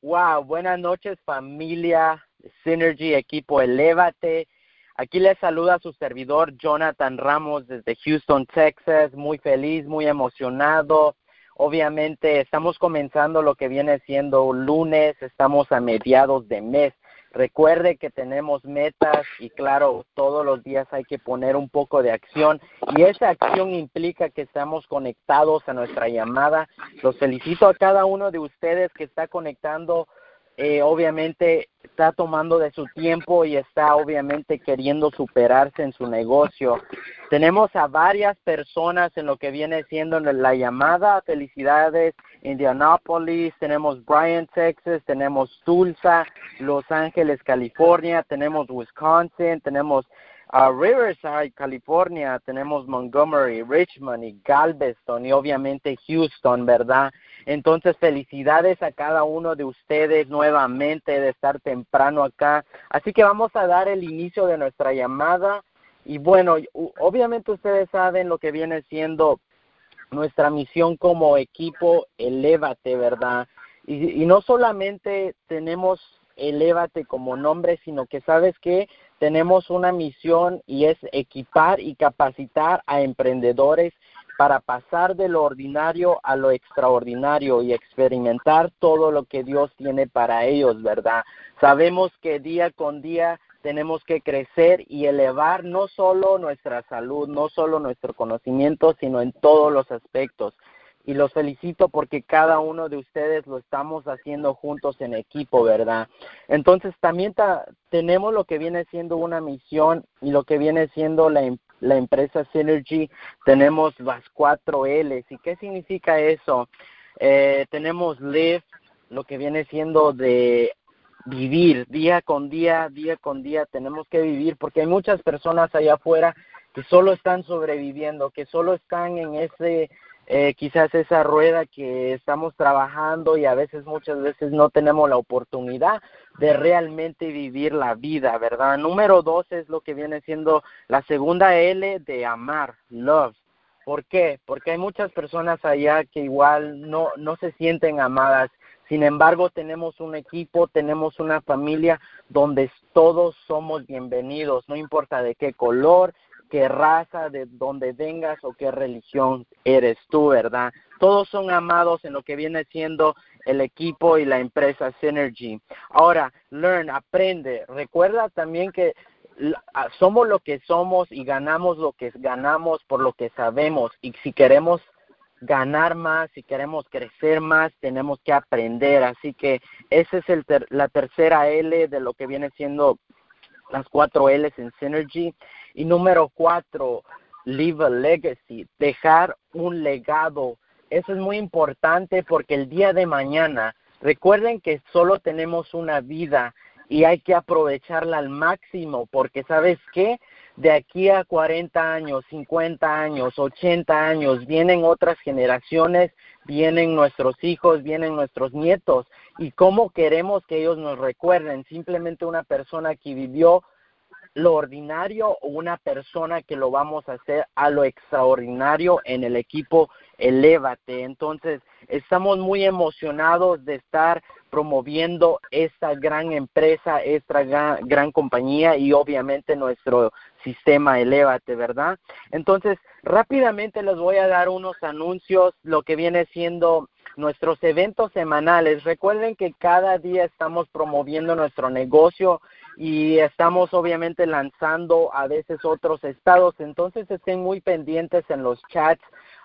Wow, buenas noches familia Synergy, equipo Elévate. Aquí les saluda su servidor Jonathan Ramos desde Houston, Texas. Muy feliz, muy emocionado. Obviamente estamos comenzando lo que viene siendo lunes, estamos a mediados de mes. Recuerde que tenemos metas y claro, todos los días hay que poner un poco de acción y esa acción implica que estamos conectados a nuestra llamada. Los felicito a cada uno de ustedes que está conectando eh, obviamente está tomando de su tiempo y está obviamente queriendo superarse en su negocio. Tenemos a varias personas en lo que viene siendo la llamada. Felicidades, Indianapolis, tenemos Bryan, Texas, tenemos Tulsa, Los Ángeles, California, tenemos Wisconsin, tenemos a Riverside, California, tenemos Montgomery, Richmond y Galveston y obviamente Houston, ¿verdad? Entonces, felicidades a cada uno de ustedes nuevamente de estar temprano acá. Así que vamos a dar el inicio de nuestra llamada. Y bueno, obviamente ustedes saben lo que viene siendo nuestra misión como equipo, elévate, ¿verdad? Y, y no solamente tenemos elévate como nombre, sino que sabes que tenemos una misión y es equipar y capacitar a emprendedores para pasar de lo ordinario a lo extraordinario y experimentar todo lo que Dios tiene para ellos, ¿verdad? Sabemos que día con día tenemos que crecer y elevar no solo nuestra salud, no solo nuestro conocimiento, sino en todos los aspectos. Y los felicito porque cada uno de ustedes lo estamos haciendo juntos en equipo, ¿verdad? Entonces también tenemos lo que viene siendo una misión y lo que viene siendo la, la empresa Synergy, tenemos las cuatro L's. ¿Y qué significa eso? Eh, tenemos Live, lo que viene siendo de vivir día con día, día con día, tenemos que vivir porque hay muchas personas allá afuera que solo están sobreviviendo, que solo están en ese eh, quizás esa rueda que estamos trabajando y a veces muchas veces no tenemos la oportunidad de realmente vivir la vida, ¿verdad? Número dos es lo que viene siendo la segunda L de amar, love. ¿Por qué? Porque hay muchas personas allá que igual no, no se sienten amadas. Sin embargo, tenemos un equipo, tenemos una familia donde todos somos bienvenidos, no importa de qué color, qué raza, de dónde vengas o qué religión eres tú, ¿verdad? Todos son amados en lo que viene siendo el equipo y la empresa Synergy. Ahora, learn, aprende. Recuerda también que ah, somos lo que somos y ganamos lo que ganamos por lo que sabemos. Y si queremos ganar más, si queremos crecer más, tenemos que aprender. Así que esa es el la tercera L de lo que viene siendo las cuatro L's en Synergy. Y número cuatro, leave a legacy, dejar un legado. Eso es muy importante porque el día de mañana, recuerden que solo tenemos una vida y hay que aprovecharla al máximo porque sabes qué, de aquí a 40 años, 50 años, 80 años, vienen otras generaciones, vienen nuestros hijos, vienen nuestros nietos. Y cómo queremos que ellos nos recuerden, simplemente una persona que vivió lo ordinario o una persona que lo vamos a hacer a lo extraordinario en el equipo Elévate. Entonces, estamos muy emocionados de estar promoviendo esta gran empresa, esta gran, gran compañía y obviamente nuestro sistema Elévate, ¿verdad? Entonces, rápidamente les voy a dar unos anuncios, lo que viene siendo nuestros eventos semanales. Recuerden que cada día estamos promoviendo nuestro negocio y estamos obviamente lanzando a veces otros estados, entonces estén muy pendientes en los chats.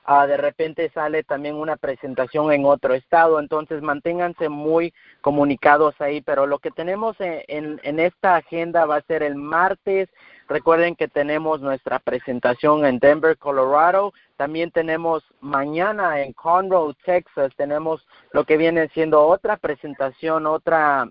Uh, de repente sale también una presentación en otro estado, entonces manténganse muy comunicados ahí, pero lo que tenemos en, en, esta agenda va a ser el martes, recuerden que tenemos nuestra presentación en Denver, Colorado, también tenemos mañana en Conroe, Texas, tenemos lo que viene siendo otra presentación, otra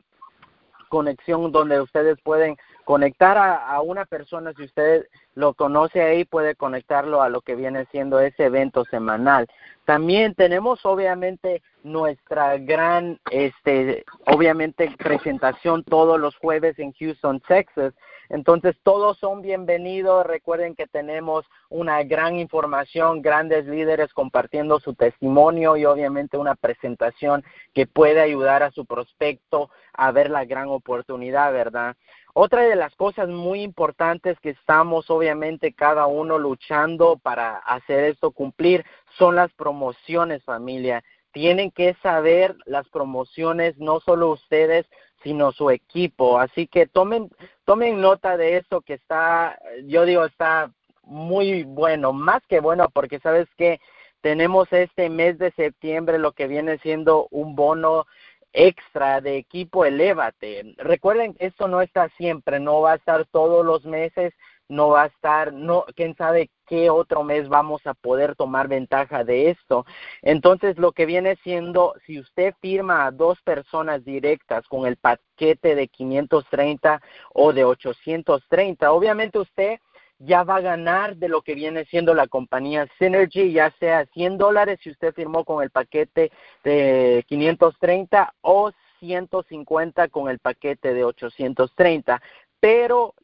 conexión donde ustedes pueden conectar a, una persona, si usted lo conoce ahí, puede conectarlo a lo que viene siendo ese evento semanal. También tenemos obviamente nuestra gran, este, obviamente presentación todos los jueves en Houston, Texas. Entonces, todos son bienvenidos. Recuerden que tenemos una gran información, grandes líderes compartiendo su testimonio y obviamente una presentación que puede ayudar a su prospecto a ver la gran oportunidad, ¿verdad? Otra de las cosas muy importantes que estamos obviamente cada uno luchando para hacer esto cumplir son las promociones familia. Tienen que saber las promociones, no solo ustedes, sino su equipo. Así que tomen, tomen nota de eso que está, yo digo, está muy bueno, más que bueno, porque sabes que tenemos este mes de septiembre lo que viene siendo un bono extra de equipo Elévate. Recuerden que esto no está siempre, no va a estar todos los meses, no va a estar, no, quién sabe qué otro mes vamos a poder tomar ventaja de esto. Entonces, lo que viene siendo, si usted firma a dos personas directas con el paquete de 530 o de 830, obviamente usted ya va a ganar de lo que viene siendo la compañía Synergy, ya sea 100 dólares si usted firmó con el paquete de 530 o 150 con el paquete de 830. Pero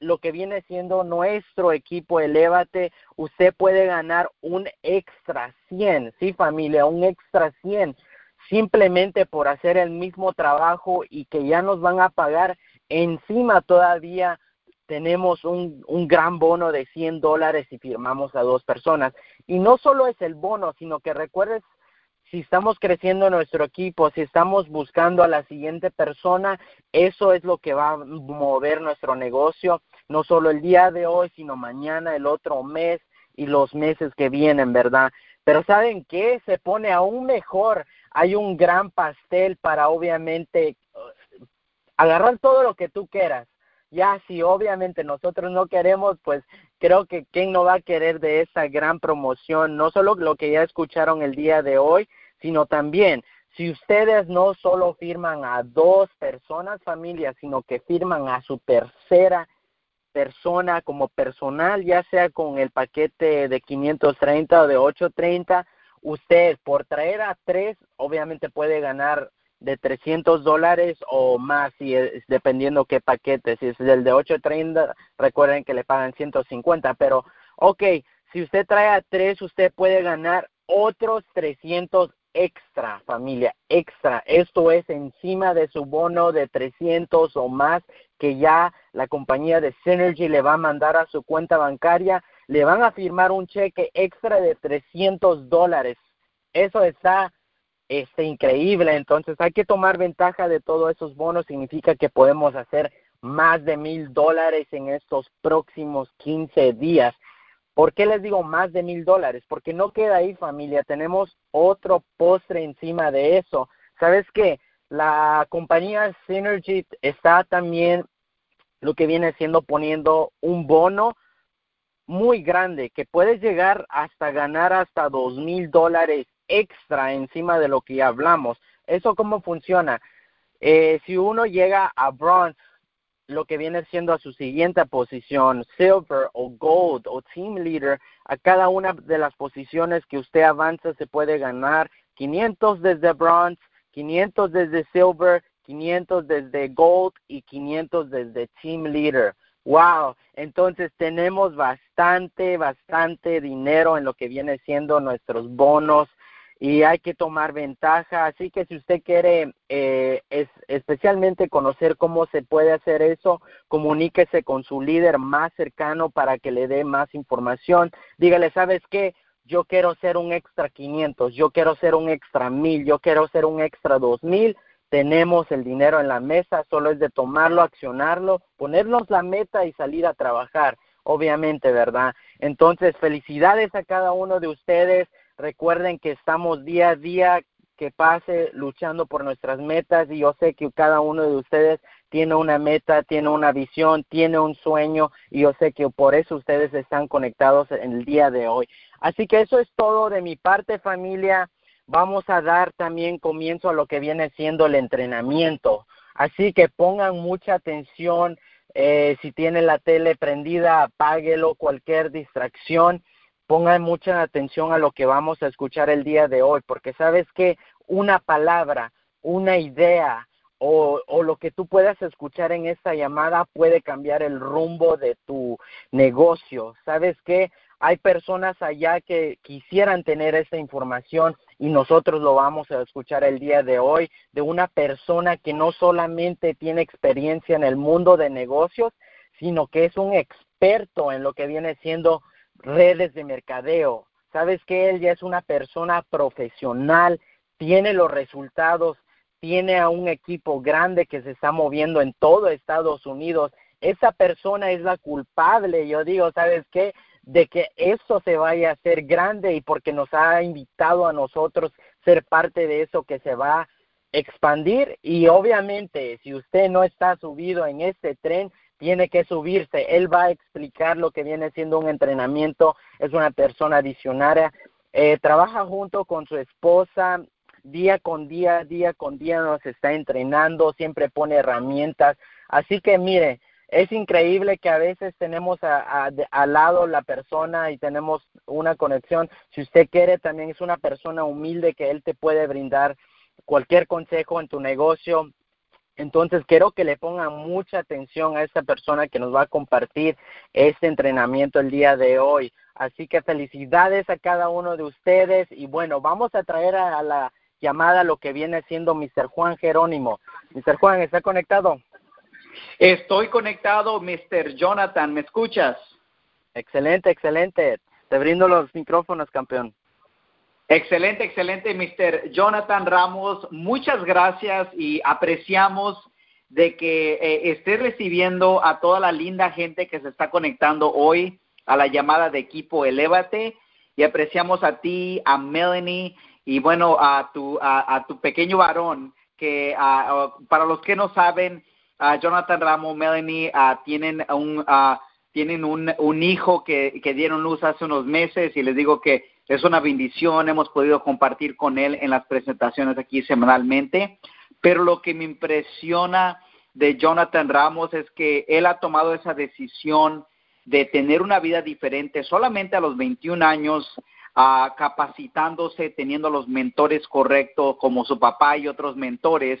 lo que viene siendo nuestro equipo Elévate, usted puede ganar un extra 100, sí familia, un extra 100, simplemente por hacer el mismo trabajo y que ya nos van a pagar encima todavía tenemos un, un gran bono de 100 dólares si firmamos a dos personas. Y no solo es el bono, sino que recuerdes, si estamos creciendo nuestro equipo, si estamos buscando a la siguiente persona, eso es lo que va a mover nuestro negocio, no solo el día de hoy, sino mañana, el otro mes y los meses que vienen, ¿verdad? Pero ¿saben qué? Se pone aún mejor. Hay un gran pastel para obviamente agarrar todo lo que tú quieras ya si obviamente nosotros no queremos, pues creo que quién no va a querer de esa gran promoción, no solo lo que ya escucharon el día de hoy, sino también si ustedes no solo firman a dos personas, familias, sino que firman a su tercera persona como personal, ya sea con el paquete de 530 o de 830, usted por traer a tres, obviamente puede ganar de 300 dólares o más, si es, dependiendo qué paquete. Si es el de 830, recuerden que le pagan 150, pero ok, si usted trae a tres, usted puede ganar otros 300 extra, familia, extra. Esto es encima de su bono de 300 o más que ya la compañía de Synergy le va a mandar a su cuenta bancaria. Le van a firmar un cheque extra de 300 dólares. Eso está este, increíble. Entonces hay que tomar ventaja de todos esos bonos. Significa que podemos hacer más de mil dólares en estos próximos 15 días. ¿Por qué les digo más de mil dólares? Porque no queda ahí familia. Tenemos otro postre encima de eso. ¿Sabes qué? La compañía Synergy está también lo que viene siendo poniendo un bono muy grande que puedes llegar hasta ganar hasta dos mil dólares extra encima de lo que ya hablamos. ¿Eso cómo funciona? Eh, si uno llega a bronze, lo que viene siendo a su siguiente posición, silver o gold o team leader, a cada una de las posiciones que usted avanza se puede ganar 500 desde bronze, 500 desde silver, 500 desde gold y 500 desde team leader. Wow, entonces tenemos bastante, bastante dinero en lo que viene siendo nuestros bonos y hay que tomar ventaja. Así que si usted quiere eh, es, especialmente conocer cómo se puede hacer eso, comuníquese con su líder más cercano para que le dé más información. Dígale, ¿sabes qué? Yo quiero ser un extra 500, yo quiero ser un extra 1000, yo quiero ser un extra 2000. Tenemos el dinero en la mesa, solo es de tomarlo, accionarlo, ponernos la meta y salir a trabajar, obviamente, ¿verdad? Entonces, felicidades a cada uno de ustedes Recuerden que estamos día a día que pase luchando por nuestras metas y yo sé que cada uno de ustedes tiene una meta, tiene una visión, tiene un sueño y yo sé que por eso ustedes están conectados en el día de hoy. Así que eso es todo de mi parte familia. Vamos a dar también comienzo a lo que viene siendo el entrenamiento. Así que pongan mucha atención. Eh, si tienen la tele prendida, apáguelo, cualquier distracción pongan mucha atención a lo que vamos a escuchar el día de hoy, porque sabes que una palabra, una idea, o, o lo que tú puedas escuchar en esta llamada puede cambiar el rumbo de tu negocio. ¿Sabes qué? Hay personas allá que quisieran tener esta información y nosotros lo vamos a escuchar el día de hoy de una persona que no solamente tiene experiencia en el mundo de negocios, sino que es un experto en lo que viene siendo redes de mercadeo. Sabes que él ya es una persona profesional, tiene los resultados, tiene a un equipo grande que se está moviendo en todo Estados Unidos. Esa persona es la culpable, yo digo, ¿sabes qué? De que esto se vaya a hacer grande y porque nos ha invitado a nosotros ser parte de eso que se va a expandir y obviamente si usted no está subido en este tren, tiene que subirse. Él va a explicar lo que viene siendo un entrenamiento. Es una persona visionaria. Eh, trabaja junto con su esposa día con día, día con día nos está entrenando, siempre pone herramientas. Así que mire, es increíble que a veces tenemos al lado la persona y tenemos una conexión. Si usted quiere, también es una persona humilde que él te puede brindar cualquier consejo en tu negocio, entonces quiero que le pongan mucha atención a esta persona que nos va a compartir este entrenamiento el día de hoy. Así que felicidades a cada uno de ustedes y bueno, vamos a traer a, la llamada lo que viene siendo Mr. Juan Jerónimo. Mr. Juan, ¿está conectado? Estoy conectado, Mr. Jonathan, ¿me escuchas? Excelente, excelente. Te brindo los micrófonos, campeón. Excelente, excelente, Mr. Jonathan Ramos. Muchas gracias y apreciamos de que eh, esté recibiendo a toda la linda gente que se está conectando hoy a la llamada de equipo Elévate y apreciamos a ti, a Melanie y bueno, a tu, a, tu pequeño varón que para los que no saben, Jonathan Ramos, Melanie tienen un, tienen un, un hijo que, que dieron luz hace unos meses y les digo que es una bendición, hemos podido compartir con él en las presentaciones aquí semanalmente, pero lo que me impresiona de Jonathan Ramos es que él ha tomado esa decisión de tener una vida diferente solamente a los 21 años, uh, capacitándose, teniendo los mentores correctos como su papá y otros mentores,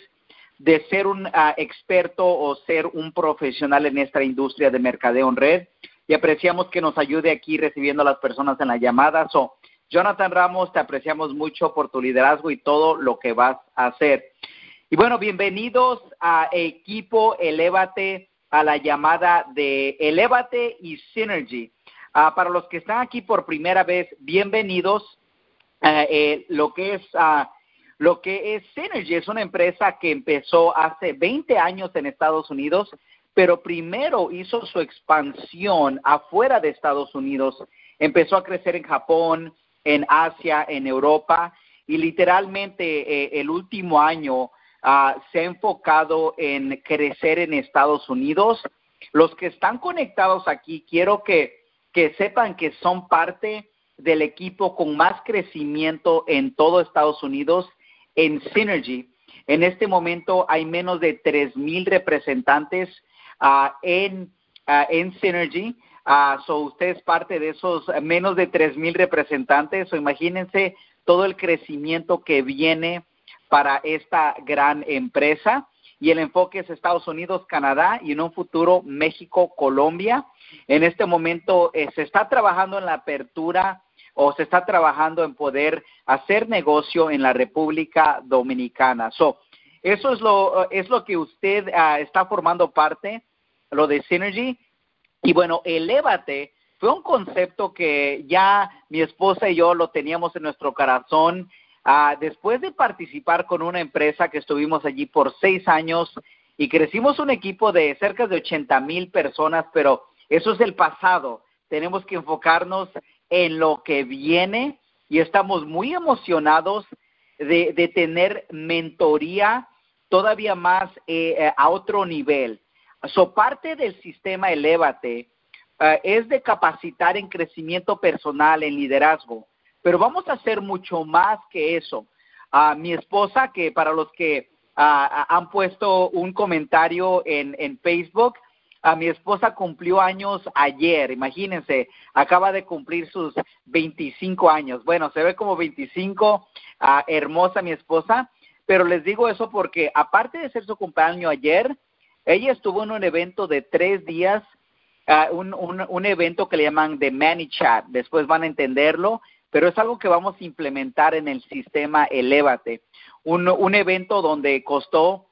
de ser un ah, experto o ser un profesional en esta industria de mercadeo en red. Y apreciamos que nos ayude aquí recibiendo a las personas en la llamada. So, Jonathan Ramos, te apreciamos mucho por tu liderazgo y todo lo que vas a hacer. Y bueno, bienvenidos a equipo Elévate, a la llamada de Elévate y Synergy. Ah, para los que están aquí por primera vez, bienvenidos. Eh, eh, lo que es uh, lo que es Synergy es una empresa que empezó hace 20 años en Estados Unidos, pero primero hizo su expansión afuera de Estados Unidos. Empezó a crecer en Japón, en Asia, en Europa, y literalmente eh, el último año ah, se ha enfocado en crecer en Estados Unidos. Los que están conectados aquí, quiero que, que sepan que son parte del equipo con más crecimiento en todo Estados Unidos en Synergy. En este momento hay menos de tres mil representantes ah, en, ah, en Synergy Uh, so usted es parte de esos menos de tres mil representantes. O imagínense todo el crecimiento que viene para esta gran empresa. Y el enfoque es Estados Unidos, Canadá y en un futuro México, Colombia. En este momento eh, se está trabajando en la apertura o se está trabajando en poder hacer negocio en la República Dominicana. So, eso es lo, es lo que usted uh, está formando parte, lo de Synergy. Y bueno, elévate fue un concepto que ya mi esposa y yo lo teníamos en nuestro corazón. Ah, después de participar con una empresa que estuvimos allí por seis años y crecimos un equipo de cerca de 80 mil personas, pero eso es el pasado. Tenemos que enfocarnos en lo que viene y estamos muy emocionados de, de tener mentoría todavía más eh, eh a otro nivel. So, parte del sistema Elévate eh, es de capacitar en crecimiento personal, en liderazgo, pero vamos a hacer mucho más que eso. A mi esposa, que para los que han puesto un comentario en, en Facebook, a mi esposa cumplió años ayer, imagínense, acaba de cumplir sus 25 años. Bueno, se ve como 25, hermosa mi esposa, pero les digo eso porque aparte de ser su cumpleaños ayer, ella estuvo en un evento de tres días, uh, un, evento que le llaman de ManyChat. Después van a entenderlo, pero es algo que vamos a implementar en el sistema Elevate. Un, un evento donde costó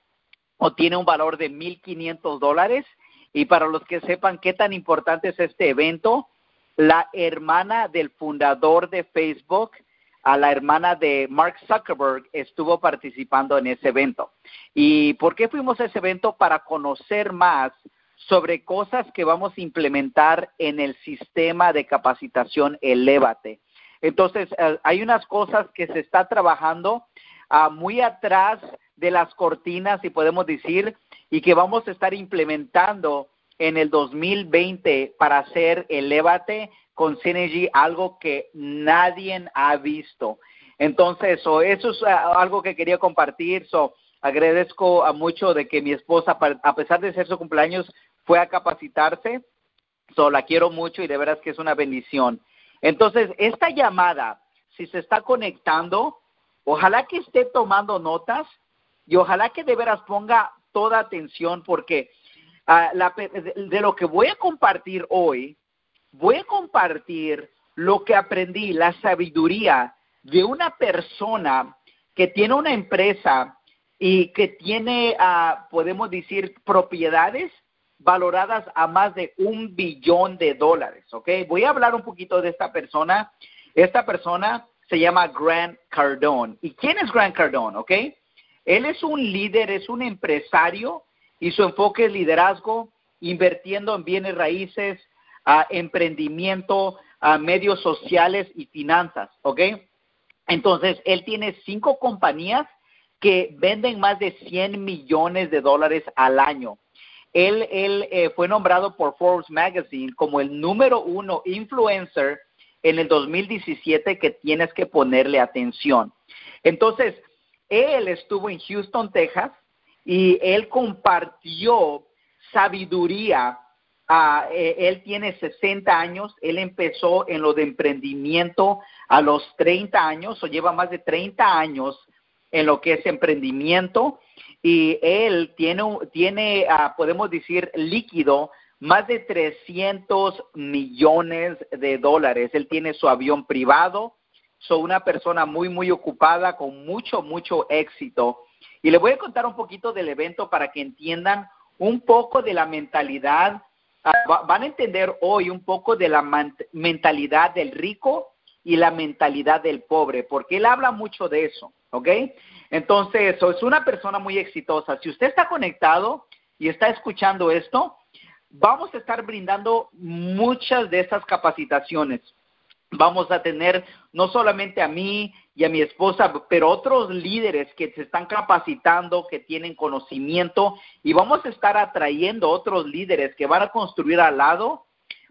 o tiene un valor de 1.500 dólares. Y para los que sepan qué tan importante es este evento, la hermana del fundador de Facebook, a la hermana de Mark Zuckerberg, estuvo participando en ese evento. ¿Y por qué fuimos a ese evento? Para conocer más sobre cosas que vamos a implementar en el sistema de capacitación Elevate. Entonces, eh, hay unas cosas que se está trabajando uh, muy atrás de las cortinas, si podemos decir, y que vamos a estar implementando en el 2020 para hacer Elevate con Synergy algo que nadie ha visto. Entonces, eso es ah, algo que quería compartir. So, agradezco a mucho de que mi esposa, a pesar de ser su cumpleaños, fue a capacitarse. So, la quiero mucho y de veras que es una bendición. Entonces, esta llamada, si se está conectando, ojalá que esté tomando notas y ojalá que de veras ponga toda atención porque la, de lo que voy a compartir hoy, voy a compartir lo que aprendí, la sabiduría de una persona que tiene una empresa y que tiene, uh, podemos decir, propiedades valoradas a más de un billón de dólares, ¿ok? Voy a hablar un poquito de esta persona. Esta persona se llama Grant Cardone. ¿Y quién es Grant Cardone, ok? Él es un líder, es un empresario y su enfoque es liderazgo, invirtiendo en bienes raíces, a emprendimiento, a medios sociales y finanzas, ¿ok? Entonces, él tiene cinco compañías que venden más de 100 millones de dólares al año. Él, él eh, fue nombrado por Forbes Magazine como el número uno influencer en el 2017 que tienes que ponerle atención. Entonces, él estuvo en Houston, Texas, y él compartió sabiduría Uh, él tiene 60 años, él empezó en lo de emprendimiento a los 30 años, o lleva más de 30 años en lo que es emprendimiento, y él tiene, tiene uh, podemos decir, líquido más de 300 millones de dólares. Él tiene su avión privado, soy una persona muy, muy ocupada, con mucho, mucho éxito. Y le voy a contar un poquito del evento para que entiendan un poco de la mentalidad Ah, van a entender hoy un poco de la mentalidad del rico y la mentalidad del pobre, porque él habla mucho de eso, ¿ok? Entonces, es una persona muy exitosa. Si usted está conectado y está escuchando esto, vamos a estar brindando muchas de estas capacitaciones. Vamos a tener no solamente a mí y a mi esposa, pero otros líderes que se están capacitando, que tienen conocimiento, y vamos a estar atrayendo otros líderes que van a construir al lado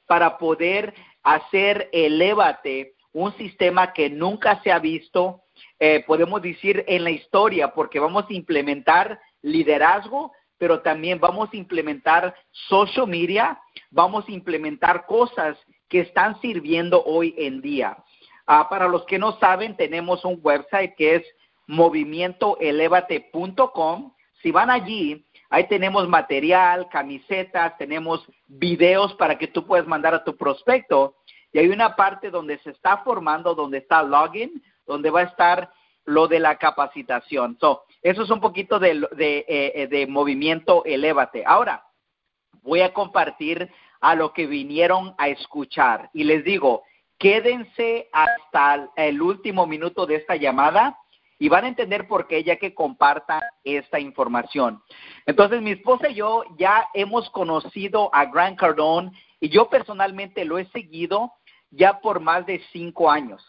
para poder hacer Elevate un sistema que nunca se ha visto, eh, podemos decir, en la historia, porque vamos a implementar liderazgo, pero también vamos a implementar social media, vamos a implementar cosas que están sirviendo hoy en día. Ah, para los que no saben, tenemos un website que es movimientoelevate.com. Si van allí, ahí tenemos material, camisetas, tenemos videos para que tú puedas mandar a tu prospecto. Y hay una parte donde se está formando, donde está login, donde va a estar lo de la capacitación. So, eso es un poquito de, de, eh, eh, de movimiento Elevate. Ahora, voy a compartir a lo que vinieron a escuchar. Y les digo, Quédense hasta el último minuto de esta llamada y van a entender por qué ya que compartan esta información. Entonces, mi esposa y yo ya hemos conocido a Grant Cardone y yo personalmente lo he seguido ya por más de cinco años.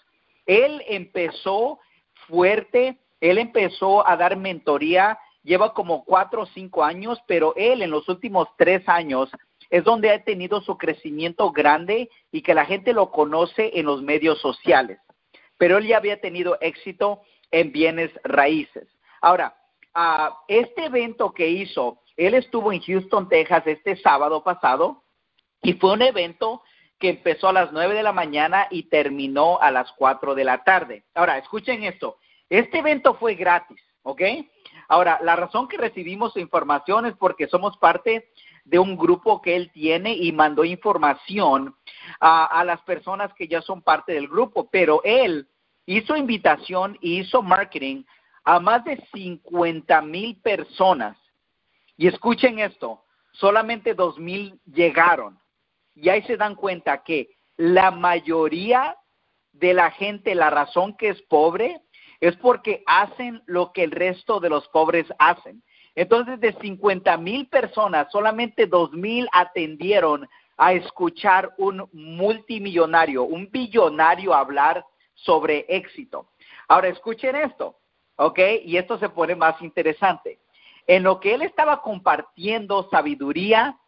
Él empezó fuerte, él empezó a dar mentoría, lleva como cuatro o cinco años, pero él en los últimos tres años es donde ha tenido su crecimiento grande y que la gente lo conoce en los medios sociales. Pero él ya había tenido éxito en bienes raíces. Ahora, uh, este evento que hizo, él estuvo en Houston, Texas, este sábado pasado, y fue un evento que empezó a las nueve de la mañana y terminó a las cuatro de la tarde. Ahora, escuchen esto, este evento fue gratis. ¿ok? Ahora, la razón que recibimos información es porque somos parte de un grupo que él tiene y mandó información a, las personas que ya son parte del grupo, pero él hizo invitación y hizo marketing a más de 50 mil personas. Y escuchen esto, solamente dos mil llegaron. Y ahí se dan cuenta que la mayoría de la gente, la razón que es pobre, es porque hacen lo que el resto de los pobres hacen. Entonces, de 50 mil personas, solamente dos mil atendieron a escuchar un multimillonario, un billonario hablar sobre éxito. Ahora, escuchen esto, ¿ok? Y esto se pone más interesante. En lo que él estaba compartiendo sabiduría,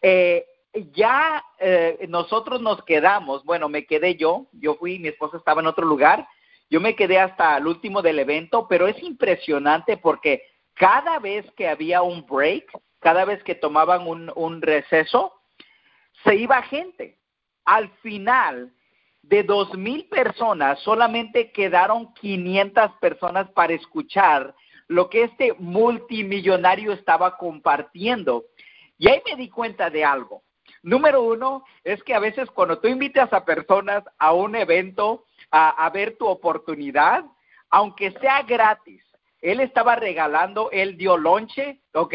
eh, ya eh, nosotros nos quedamos, bueno, me quedé yo, yo fui, mi esposa estaba en otro lugar, yo me quedé hasta el último del evento, pero es impresionante porque cada vez que había un break, cada vez que tomaban un, receso, se iba gente. Al final, de dos mil personas, solamente quedaron 500 personas para escuchar lo que este multimillonario estaba compartiendo. Y ahí me di cuenta de algo. Número uno es que a veces cuando tú invitas a personas a un evento a, ver tu oportunidad, aunque sea gratis, él estaba regalando, él dio lonche, ¿ok?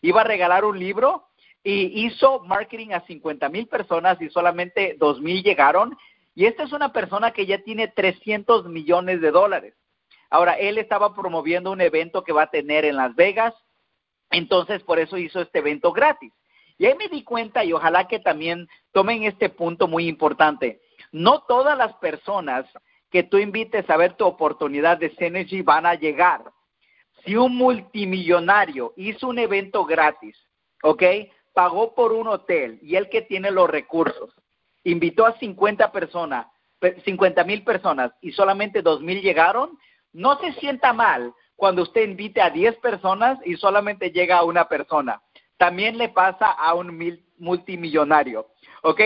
Iba a regalar un libro y hizo marketing a 50 mil personas y solamente dos mil llegaron. Y esta es una persona que ya tiene 300 millones de dólares. Ahora, él estaba promoviendo un evento que va a tener en Las Vegas, entonces por eso hizo este evento gratis. Y ahí me di cuenta y ojalá que también tomen este punto muy importante. No todas las personas que tú invites a ver tu oportunidad de Synergy van a llegar. Si un multimillonario hizo un evento gratis, ¿ok? Pagó por un hotel y el que tiene los recursos, invitó a 50 personas, 50 mil personas y solamente 2 mil llegaron, no se sienta mal cuando usted invite a 10 personas y solamente llega una persona también le pasa a un multimillonario. ¿Ok?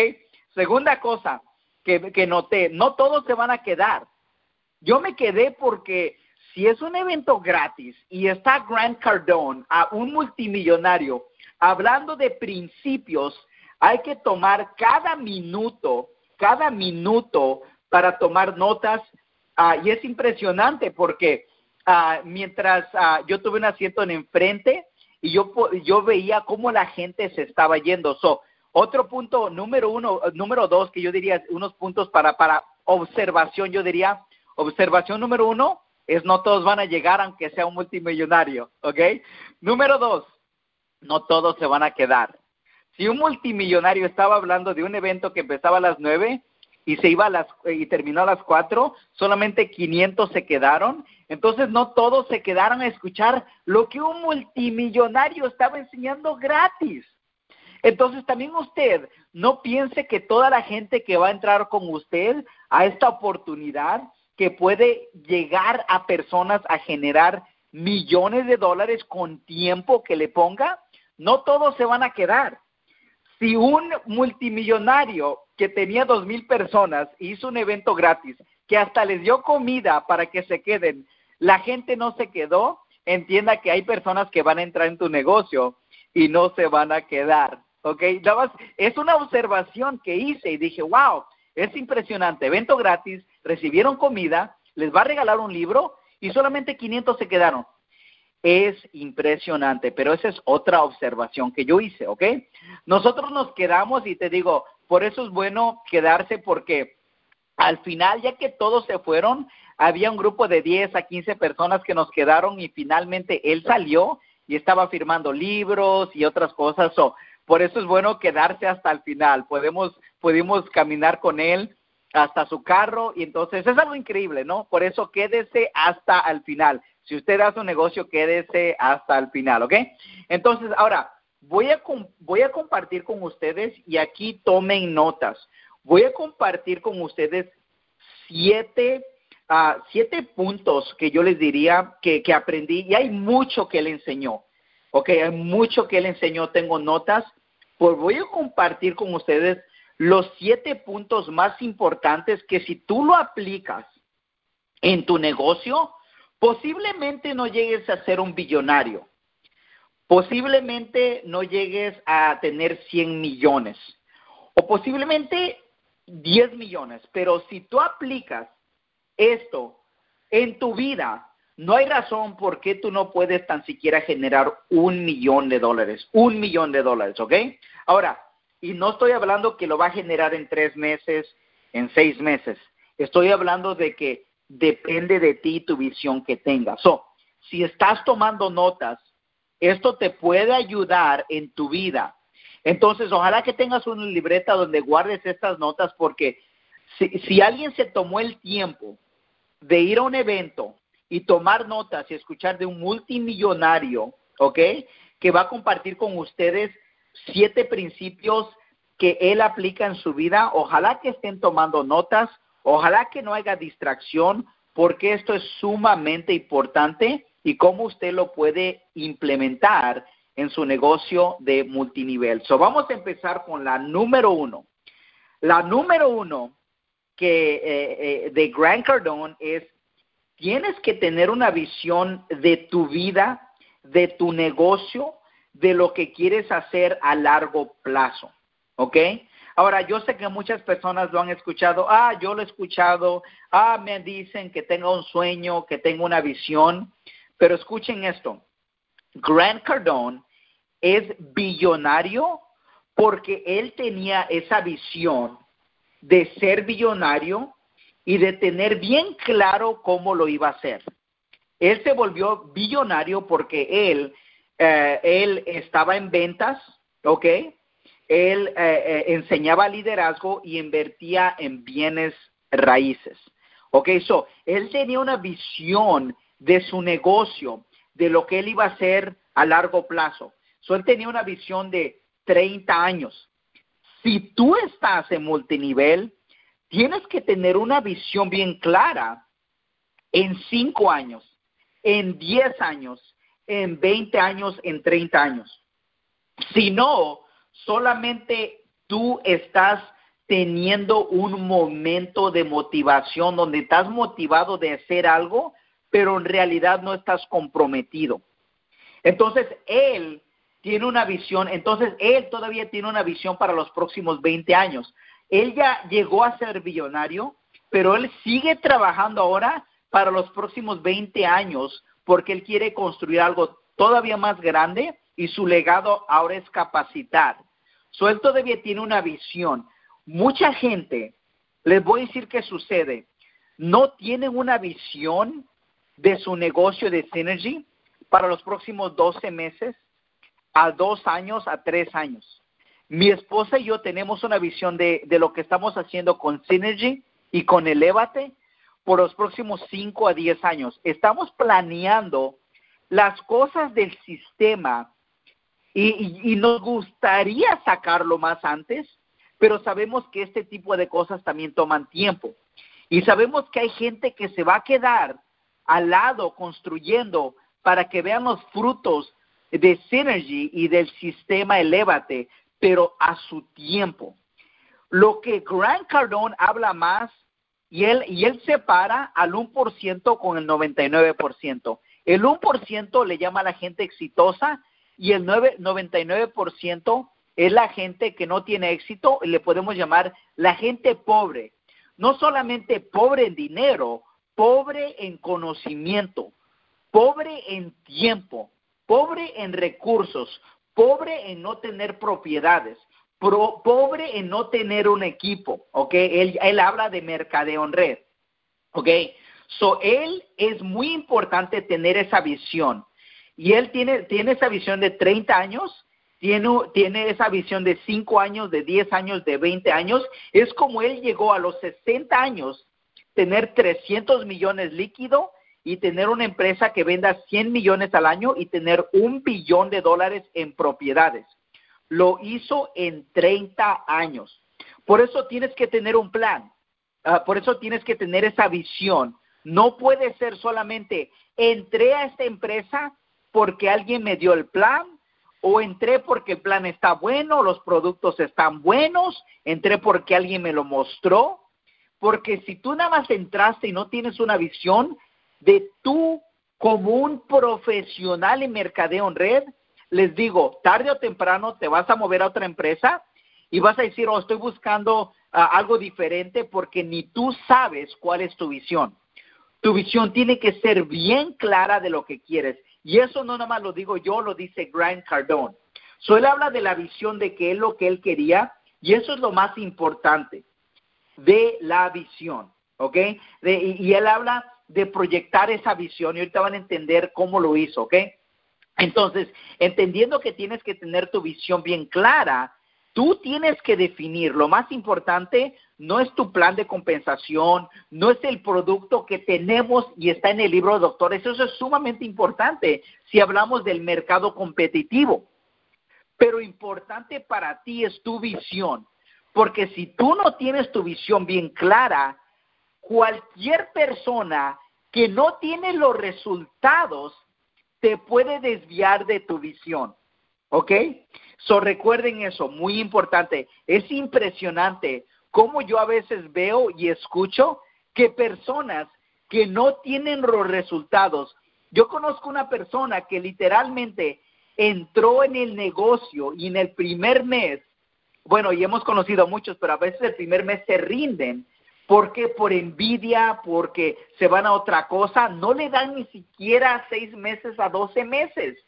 Segunda cosa que, que noté, no todos se van a quedar. Yo me quedé porque si es un evento gratis y está Grant Cardone, a un multimillonario, hablando de principios, hay que tomar cada minuto, cada minuto para tomar notas. Ah, y es impresionante porque ah, mientras ah, yo tuve un asiento en enfrente, y yo, yo veía cómo la gente se estaba yendo. So, otro punto, número uno, número dos, que yo diría unos puntos para, para observación, yo diría, observación número uno es no todos van a llegar aunque sea un multimillonario, ¿ok? Número dos, no todos se van a quedar. Si un multimillonario estaba hablando de un evento que empezaba a las nueve y se iba a las y terminó a las cuatro, solamente 500 se quedaron entonces no todos se quedaron a escuchar lo que un multimillonario estaba enseñando gratis. Entonces también usted no piense que toda la gente que va a entrar con usted a esta oportunidad que puede llegar a personas a generar millones de dólares con tiempo que le ponga, no todos se van a quedar. Si un multimillonario que tenía dos mil personas hizo un evento gratis, que hasta les dio comida para que se queden, la gente no se quedó, entienda que hay personas que van a entrar en tu negocio y no se van a quedar, ¿ok? Es una observación que hice y dije, wow, es impresionante, evento gratis, recibieron comida, les va a regalar un libro y solamente 500 se quedaron. Es impresionante, pero esa es otra observación que yo hice, ¿ok? Nosotros nos quedamos y te digo, por eso es bueno quedarse porque al final, ya que todos se fueron, había un grupo de 10 a 15 personas que nos quedaron y finalmente él salió y estaba firmando libros y otras cosas. por eso es bueno quedarse hasta el final. Podemos, pudimos caminar con él hasta su carro y entonces es algo increíble, ¿no? Por eso quédese hasta el final. Si usted hace un negocio, quédese hasta el final, ¿ok? Entonces, ahora, voy a, voy a compartir con ustedes y aquí tomen notas. Voy a compartir con ustedes siete siete puntos que yo les diría que, que aprendí y hay mucho que él enseñó. Ok, hay mucho que él enseñó, tengo notas. Pues voy a compartir con ustedes los siete puntos más importantes que si tú lo aplicas en tu negocio, Posiblemente no llegues a ser un billonario. Posiblemente no llegues a tener 100 millones. O posiblemente 10 millones. Pero si tú aplicas esto en tu vida, no hay razón por qué tú no puedes tan siquiera generar un millón de dólares. Un millón de dólares, ¿ok? Ahora, y no estoy hablando que lo va a generar en tres meses, en seis meses. Estoy hablando de que depende de ti tu visión que tengas. So, si estás tomando notas, esto te puede ayudar en tu vida. Entonces, ojalá que tengas una libreta donde guardes estas notas porque si, si alguien se tomó el tiempo de ir a un evento y tomar notas y escuchar de un multimillonario, ¿ok? Que va a compartir con ustedes siete principios que él aplica en su vida. Ojalá que estén tomando notas, ojalá que no haya distracción, porque esto es sumamente importante y cómo usted lo puede implementar en su negocio de multinivel. So, vamos a empezar con la número uno. La número uno que eh, eh, de Grant Cardone es tienes que tener una visión de tu vida, de tu negocio, de lo que quieres hacer a largo plazo. ¿Ok? Ahora, yo sé que muchas personas lo han escuchado, ah, yo lo he escuchado, ah, me dicen que tengo un sueño, que tengo una visión, pero escuchen esto, Grant Cardone es billonario porque él tenía esa visión de ser billonario y de tener bien claro cómo lo iba a hacer. Él se volvió billonario porque él, eh, él estaba en ventas, ¿ok? Él eh, eh, enseñaba liderazgo y invertía en bienes raíces. ¿Ok? So, él tenía una visión de su negocio, de lo que él iba a hacer a largo plazo. So, él tenía una visión de 30 años. Si tú estás en multinivel, tienes que tener una visión bien clara en cinco años, en 10 años, en 20 años, en 30 años. Si no, solamente tú estás teniendo un momento de motivación donde estás motivado de hacer algo, pero en realidad no estás comprometido. Entonces, él tiene una visión, entonces él todavía tiene una visión para los próximos 20 años. Él ya llegó a ser billonario, pero él sigue trabajando ahora para los próximos 20 años porque él quiere construir algo todavía más grande y su legado ahora es capacitar. So, él todavía tiene una visión. Mucha gente, les voy a decir qué sucede, no tienen una visión de su negocio de Synergy para los próximos 12 meses, a dos años, a tres años. Mi esposa y yo tenemos una visión de, lo que estamos haciendo con Synergy y con Elevate por los próximos 5 a 10 años. Estamos planeando las cosas del sistema y, y, nos gustaría sacarlo más antes, pero sabemos que este tipo de cosas también toman tiempo. Y sabemos que hay gente que se va a quedar al lado construyendo para que vean los frutos de Synergy y del sistema Elevate pero a su tiempo. Lo que Grant Cardone habla más, y él, y él separa al 1% con el 99%. El 1% le llama a la gente exitosa y el 9, 99% es la gente que no tiene éxito, le podemos llamar la gente pobre. No solamente pobre en dinero, pobre en conocimiento, pobre en tiempo, pobre en recursos, pobre en no tener propiedades, pobre en no tener un equipo, ¿ok? Él, él habla de mercadeo en red, ¿ok? So, él es muy importante tener esa visión. Y él tiene, tiene esa visión de 30 años, tiene, tiene esa visión de 5 años, de 10 años, de 20 años. Es como él llegó a los 60 años, tener 300 millones líquido y tener una empresa que venda 100 millones al año y tener un billón de dólares en propiedades. Lo hizo en 30 años. Por eso tienes que tener un plan. Ah, por eso tienes que tener esa visión. No puede ser solamente entré a esta empresa porque alguien me dio el plan o entré porque el plan está bueno, los productos están buenos, entré porque alguien me lo mostró. Porque si tú nada más entraste y no tienes una visión, de tú como un profesional en mercadeo en red, les digo, tarde o temprano te vas a mover a otra empresa y vas a decir, oh, estoy buscando ah, algo diferente porque ni tú sabes cuál es tu visión. Tu visión tiene que ser bien clara de lo que quieres. Y eso no nada más lo digo yo, lo dice Grant Cardone. So, él habla de la visión de que es lo que él quería y eso es lo más importante de la visión, ¿ok? y, él habla de proyectar esa visión y ahorita van a entender cómo lo hizo, ¿ok? Entonces, entendiendo que tienes que tener tu visión bien clara, tú tienes que definir, lo más importante no es tu plan de compensación, no es el producto que tenemos y está en el libro de doctores, eso es sumamente importante si hablamos del mercado competitivo. Pero importante para ti es tu visión, porque si tú no tienes tu visión bien clara, cualquier persona que no tiene los resultados te puede desviar de tu visión. ¿Ok? So recuerden eso, muy importante. Es impresionante cómo yo a veces veo y escucho que personas que no tienen los resultados, yo conozco una persona que literalmente entró en el negocio y en el primer mes, bueno, y hemos conocido a muchos, pero a veces el primer mes se rinden porque por envidia, porque se van a otra cosa, no le dan ni siquiera seis meses a doce meses.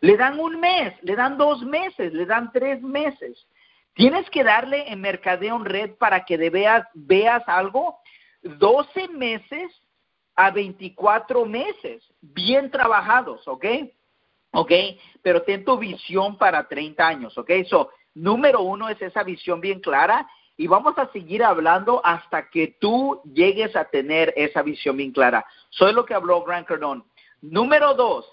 Le dan un mes, le dan dos meses, le dan tres meses. Tienes que darle en Mercadeo en Red para que veas, veas algo, doce meses a veinticuatro meses, bien trabajados, ¿ok? ¿ok? Pero ten tu visión para 30 años, ¿ok? So, número uno es esa visión bien clara y vamos a seguir hablando hasta que tú llegues a tener esa visión bien clara. Soy lo que habló Grant Cardone. Número dos,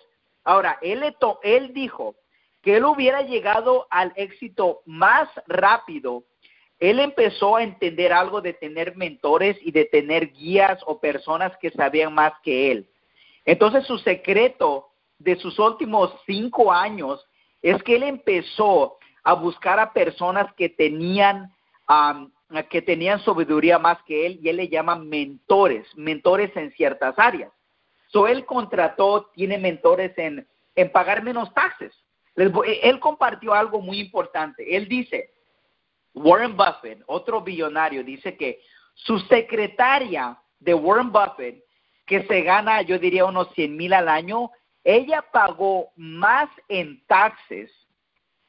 ahora, él, él dijo que él hubiera llegado al éxito más rápido. Él empezó a entender algo de tener mentores y de tener guías o personas que sabían más que él. Entonces su secreto de sus últimos cinco años es que él empezó a buscar a personas que tenían, que tenían sabiduría más que él y él le llama mentores, mentores en ciertas áreas. So él contrató, tiene mentores en, en pagar menos taxes. Él compartió algo muy importante. Él dice, Warren Buffett, otro billonario, dice que su secretaria de Warren Buffett, que se gana, yo diría, unos 100 mil al año, ella pagó más en taxes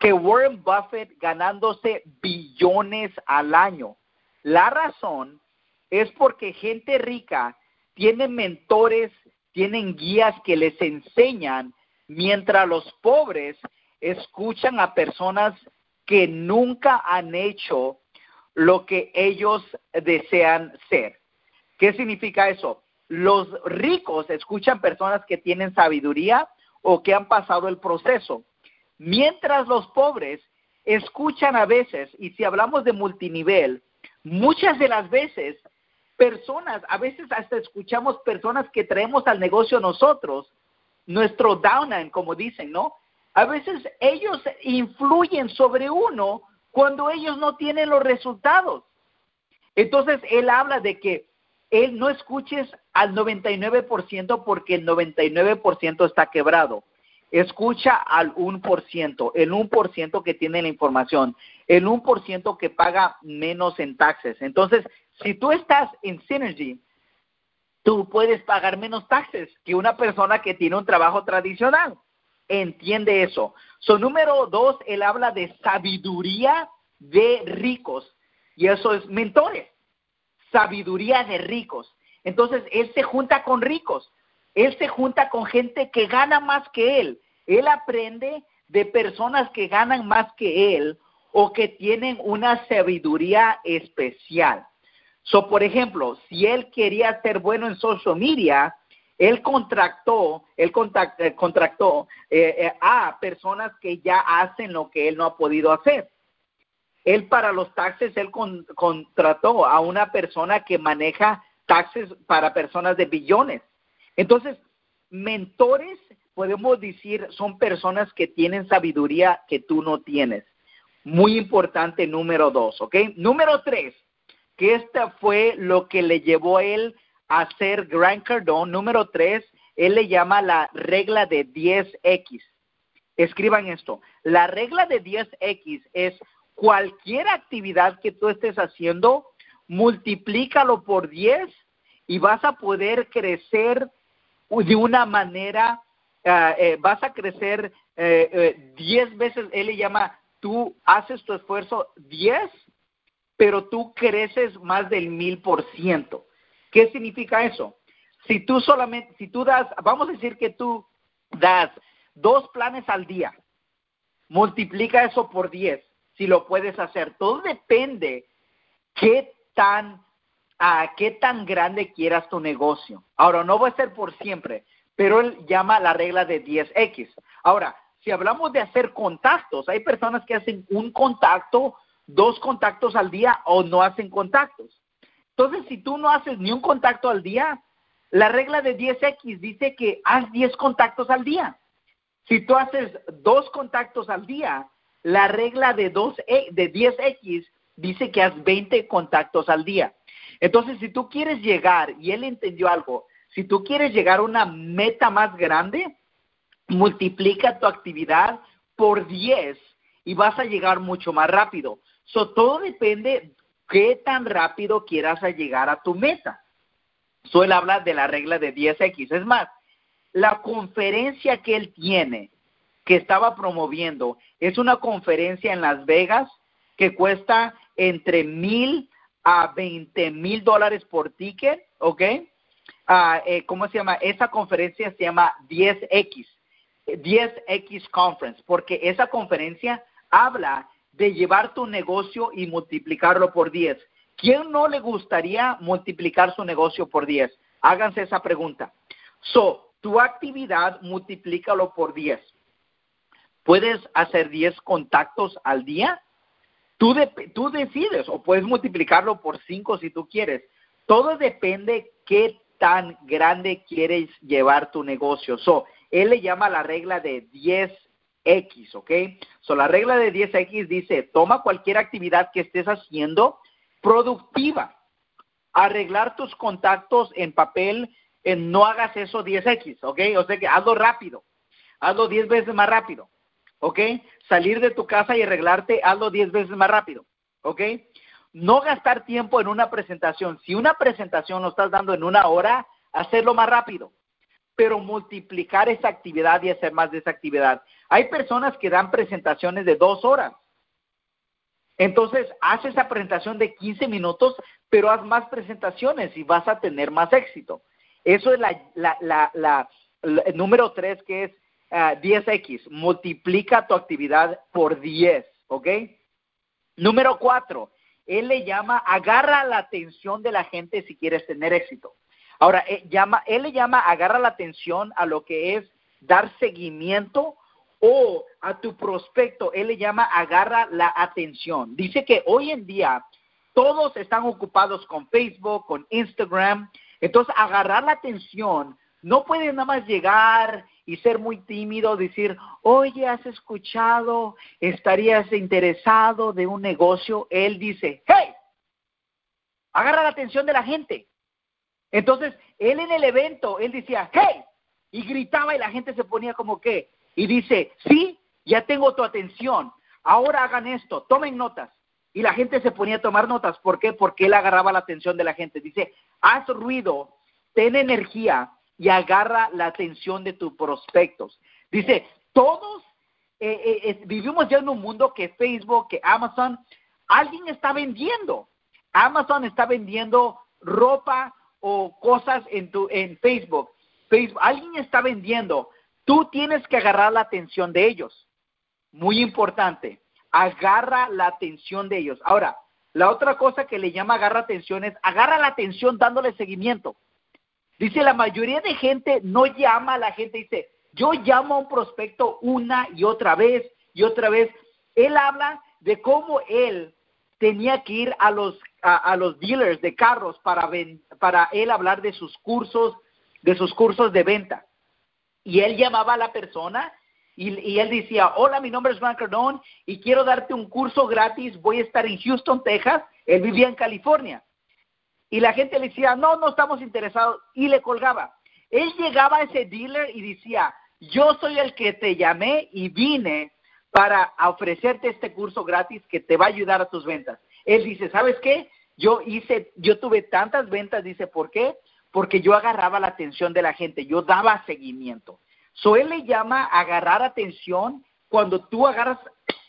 que Warren Buffett ganándose billones al año. La razón es porque gente rica tiene mentores, tienen guías que les enseñan, mientras los pobres escuchan a personas que nunca han hecho lo que ellos desean ser. ¿Qué significa eso? Los ricos escuchan personas que tienen sabiduría o que han pasado el proceso, mientras los pobres escuchan a veces, y si hablamos de multinivel, muchas de las veces personas, a veces hasta escuchamos personas que traemos al negocio nosotros, nuestro downline, como dicen, ¿no? A veces ellos influyen sobre uno cuando ellos no tienen los resultados. Entonces, él habla de que él no escuches al 99% porque el 99% está quebrado. Escucha al 1%, el 1% que tiene la información, el 1% que paga menos en taxes. Entonces, si tú estás en Synergy, tú puedes pagar menos taxes que una persona que tiene un trabajo tradicional. Entiende eso. So, número dos, él habla de sabiduría de ricos y eso es mentores sabiduría de ricos. Entonces, él se junta con ricos, él se junta con gente que gana más que él. Él aprende de personas que ganan más que él o que tienen una sabiduría especial. So, por ejemplo, si él quería ser bueno en social media, él contrató, él eh, eh, eh, a personas que ya hacen lo que él no ha podido hacer. Él para los taxes, él contrató a una persona que maneja taxes para personas de billones. Entonces, mentores, podemos decir, son personas que tienen sabiduría que tú no tienes. Muy importante, número dos, ¿ok? Número tres, que esta fue lo que le llevó a él a ser Grant Cardone. Número tres, él le llama la regla de 10X. Escriban esto. La regla de 10X es cualquier actividad que tú estés haciendo, multiplícalo por 10 y vas a poder crecer de una manera, ah, eh, vas a crecer 10 eh, eh, veces, él le llama, tú haces tu esfuerzo 10, pero tú creces más del mil por ciento. ¿Qué significa eso? Si tú solamente, si tú das, vamos a decir que tú das dos planes al día, multiplica eso por 10, si lo puedes hacer. Todo depende qué tan, a qué tan grande quieras tu negocio. Ahora, no va a ser por siempre, pero él llama la regla de 10X. Ahora, si hablamos de hacer contactos, hay personas que hacen un contacto, dos contactos al día o no hacen contactos. Entonces, si tú no haces ni un contacto al día, la regla de 10X dice que haz 10 contactos al día. Si tú haces dos contactos al día, la regla de, dos, e, de 10X dice que haz 20 contactos al día. Entonces, si tú quieres llegar, y él entendió algo, si tú quieres llegar a una meta más grande, multiplica tu actividad por 10 y vas a llegar mucho más rápido. So, todo depende qué tan rápido quieras llegar a tu meta. Suele hablar de la regla de 10X. Es más, la conferencia que él tiene, que estaba promoviendo, es una conferencia en Las Vegas que cuesta entre mil a veinte mil dólares por ticket, ¿ok? Ah, eh, ¿Cómo se llama? Esa conferencia se llama 10X, 10X Conference, porque esa conferencia habla de llevar tu negocio y multiplicarlo por 10. ¿Quién no le gustaría multiplicar su negocio por 10? Háganse esa pregunta. So, tu actividad, multiplícalo por 10. ¿Puedes hacer 10 contactos al día? Tú, tú decides, o puedes multiplicarlo por 5 si tú quieres. Todo depende qué tan grande quieres llevar tu negocio. So, él le llama la regla de 10X, ¿ok? So, la regla de 10X dice, toma cualquier actividad que estés haciendo productiva. Arreglar tus contactos en papel, en no hagas eso 10X, ¿ok? O sea que hazlo rápido, hazlo 10 veces más rápido, ¿ok? Salir de tu casa y arreglarte, hazlo 10 veces más rápido, ¿ok? No gastar tiempo en una presentación. Si una presentación lo estás dando en una hora, hacerlo más rápido, pero multiplicar esa actividad y hacer más de esa actividad. Hay personas que dan presentaciones de dos horas entonces, haz esa presentación de 15 minutos, pero haz más presentaciones y vas a tener más éxito. Eso es la, la, la, el número 3, que es 10X. Ah, Multiplica tu actividad por 10, ¿ok? Número 4, él le llama, agarra la atención de la gente si quieres tener éxito. Ahora, eh, llama, él le llama, agarra la atención a lo que es dar seguimiento o a tu prospecto, él le llama agarra la atención. Dice que hoy en día todos están ocupados con Facebook, con Instagram. Entonces, agarrar la atención no puede nada más llegar y ser muy tímido, decir, oye, has escuchado, estarías interesado de un negocio. Él dice, hey, agarra la atención de la gente. Entonces, él en el evento, él decía, hey, y gritaba y la gente se ponía como que, y dice, sí, ya tengo tu atención, ahora hagan esto, tomen notas. Y la gente se ponía a tomar notas. ¿Por qué? Porque él agarraba la atención de la gente. Dice, haz ruido, ten energía y agarra la atención de tus prospectos. Dice, todos eh, eh, vivimos ya en un mundo que Facebook, que Amazon, alguien está vendiendo. Amazon está vendiendo ropa o cosas en, tu, en Facebook. Facebook. Alguien está vendiendo Tú tienes que agarrar la atención de ellos. Muy importante. Agarra la atención de ellos. Ahora, la otra cosa que le llama agarra atención es agarra la atención dándole seguimiento. Dice la mayoría de gente no llama a la gente, dice, yo llamo a un prospecto una y otra vez y otra vez. Él habla de cómo él tenía que ir a los, a, los dealers de carros para, para él hablar de sus cursos, de sus cursos de venta y él llamaba a la persona y, él decía, hola, mi nombre es Juan Cardone y quiero darte un curso gratis, voy a estar en Houston, Texas, él vivía en California. Y la gente le decía, no, no estamos interesados, y le colgaba. Él llegaba a ese dealer y decía, yo soy el que te llamé y vine para ofrecerte este curso gratis que te va a ayudar a tus ventas. Él dice, ¿sabes qué? Yo hice, yo tuve tantas ventas, dice, ¿por qué? Porque yo agarraba la atención de la gente, yo daba seguimiento. So él le llama agarrar atención cuando tú agarras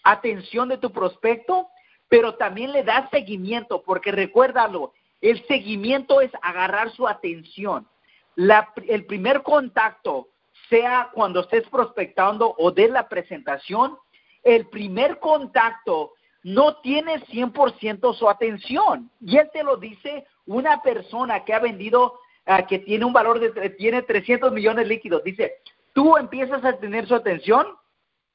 atención de tu prospecto, pero también le das seguimiento, porque recuérdalo, el seguimiento es agarrar su atención. el primer contacto, sea cuando estés prospectando o de la presentación, el primer contacto no tiene 100% su atención. Y él te lo dice una persona que ha vendido, ah, que tiene un valor de, tiene 300 millones líquidos. Dice, tú empiezas a tener su atención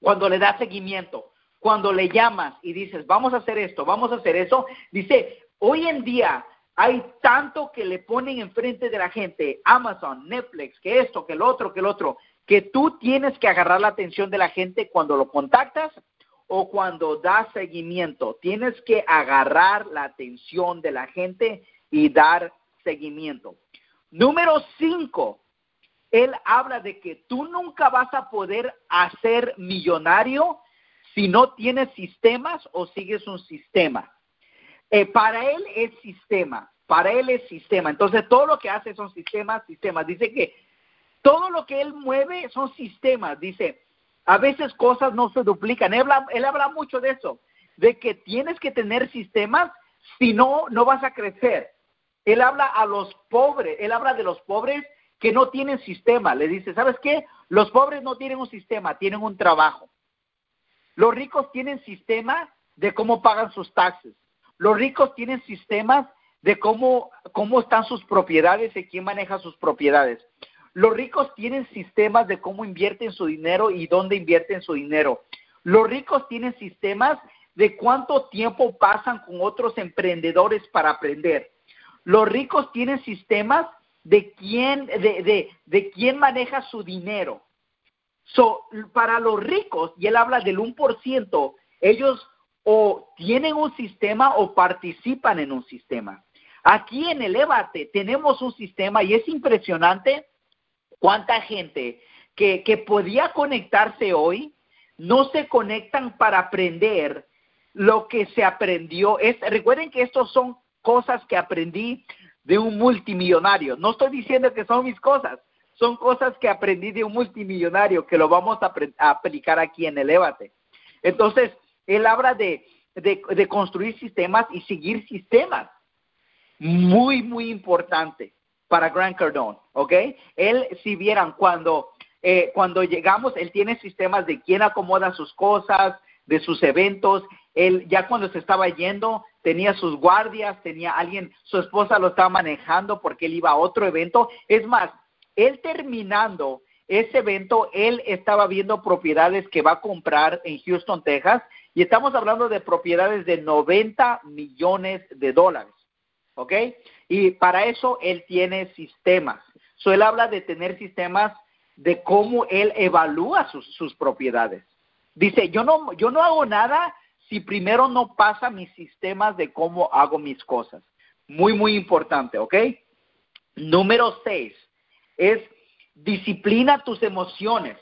cuando le das seguimiento, cuando le llamas y dices, vamos a hacer esto, vamos a hacer eso. Dice, hoy en día hay tanto que le ponen enfrente de la gente, Amazon, Netflix, que esto, que el otro, que el otro, que tú tienes que agarrar la atención de la gente cuando lo contactas o cuando da seguimiento. Tienes que agarrar la atención de la gente y dar seguimiento. Número cinco, él habla de que tú nunca vas a poder hacer millonario si no tienes sistemas o sigues un sistema. Eh, para él es sistema, para él es sistema. Entonces todo lo que hace son sistemas, sistemas. Dice que todo lo que él mueve son sistemas. Dice, a veces cosas no se duplican. Él habla, mucho de eso, de que tienes que tener sistemas, si no, no vas a crecer. Él habla a los pobres, él habla de los pobres que no tienen sistema. Le dice, ¿sabes qué? Los pobres no tienen un sistema, tienen un trabajo. Los ricos tienen sistema de cómo pagan sus taxes. Los ricos tienen sistemas de cómo, cómo están sus propiedades y quién maneja sus propiedades. Los ricos tienen sistemas de cómo invierten su dinero y dónde invierten su dinero. Los ricos tienen sistemas de cuánto tiempo pasan con otros emprendedores para aprender. Los ricos tienen sistemas de quién, de, de, quién maneja su dinero. So, para los ricos, y él habla del 1%, ellos o tienen un sistema o participan en un sistema. Aquí en el EVATE tenemos un sistema y es impresionante cuánta gente que, que podía conectarse hoy no se conectan para aprender lo que se aprendió. Es, recuerden que estos son cosas que aprendí de un multimillonario. No estoy diciendo que son mis cosas, son cosas que aprendí de un multimillonario que lo vamos a, aplicar aquí en el Ébate. Entonces, él habla de, construir sistemas y seguir sistemas. Muy, muy importante para Grant Cardone, ¿ok? Él, si vieran, cuando, eh, cuando llegamos, él tiene sistemas de quién acomoda sus cosas, de sus eventos. Él ya cuando se estaba yendo, tenía sus guardias, tenía alguien, su esposa lo estaba manejando porque él iba a otro evento. Es más, él terminando ese evento, él estaba viendo propiedades que va a comprar en Houston, Texas, y estamos hablando de propiedades de 90 millones de dólares, ¿ok? Y para eso él tiene sistemas. So, él habla de tener sistemas de cómo él evalúa sus, sus propiedades. Dice, yo no, yo no hago nada si primero no pasa mis sistemas de cómo hago mis cosas. Muy, muy importante, ¿ok? Número seis es disciplina tus emociones.